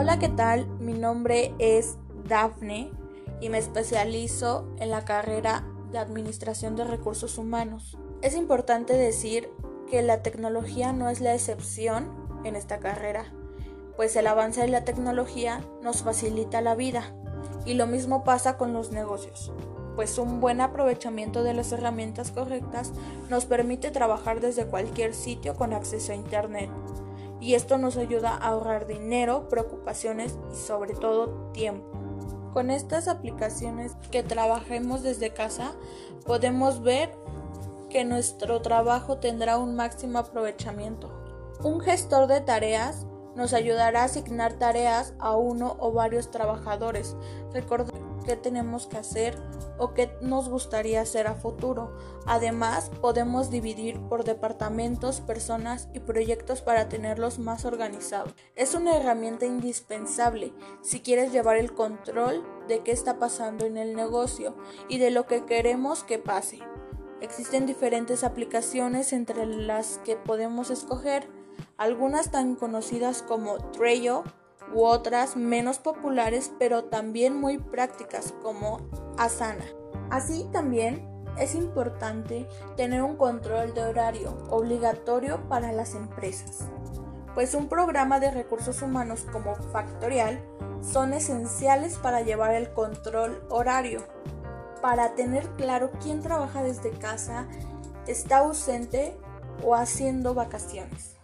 Hola, ¿qué tal? Mi nombre es Dafne y me especializo en la carrera de Administración de Recursos Humanos. Es importante decir que la tecnología no es la excepción en esta carrera, pues el avance de la tecnología nos facilita la vida y lo mismo pasa con los negocios, pues un buen aprovechamiento de las herramientas correctas nos permite trabajar desde cualquier sitio con acceso a Internet y esto nos ayuda a ahorrar dinero, preocupaciones y sobre todo tiempo. Con estas aplicaciones que trabajemos desde casa podemos ver que nuestro trabajo tendrá un máximo aprovechamiento. Un gestor de tareas nos ayudará a asignar tareas a uno o varios trabajadores, qué tenemos que hacer o qué nos gustaría hacer a futuro. Además, podemos dividir por departamentos, personas y proyectos para tenerlos más organizados. Es una herramienta indispensable si quieres llevar el control de qué está pasando en el negocio y de lo que queremos que pase. Existen diferentes aplicaciones entre las que podemos escoger, algunas tan conocidas como Trello u otras menos populares pero también muy prácticas como Asana. Así también es importante tener un control de horario obligatorio para las empresas, pues un programa de recursos humanos como Factorial son esenciales para llevar el control horario para tener claro quién trabaja desde casa, está ausente o haciendo vacaciones.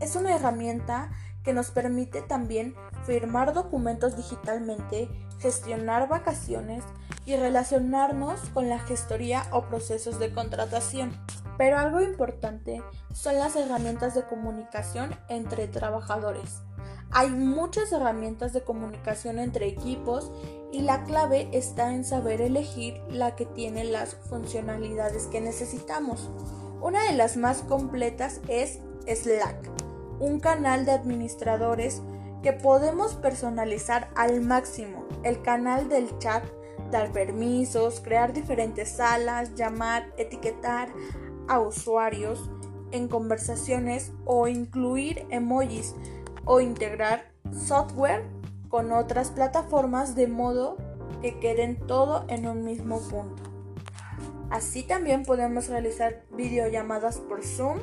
Es una herramienta que nos permite también firmar documentos digitalmente, gestionar vacaciones y relacionarnos con la gestoría o procesos de contratación. Pero algo importante son las herramientas de comunicación entre trabajadores. Hay muchas herramientas de comunicación entre equipos y la clave está en saber elegir la que tiene las funcionalidades que necesitamos. Una de las más completas es Slack, un canal de administradores que podemos personalizar al máximo. El canal del chat, dar permisos, crear diferentes salas, llamar, etiquetar a usuarios en conversaciones o incluir emojis o integrar software con otras plataformas de modo que queden todo en un mismo punto. Así también podemos realizar videollamadas por Zoom.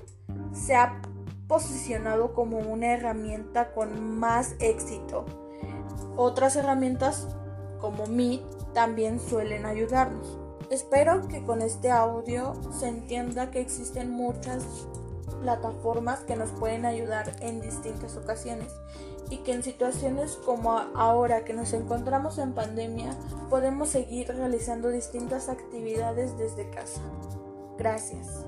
Se ha posicionado como una herramienta con más éxito. Otras herramientas como Meet también suelen ayudarnos. Espero que con este audio se entienda que existen muchas plataformas que nos pueden ayudar en distintas ocasiones y que en situaciones como ahora que nos encontramos en pandemia podemos seguir realizando distintas actividades desde casa. Gracias.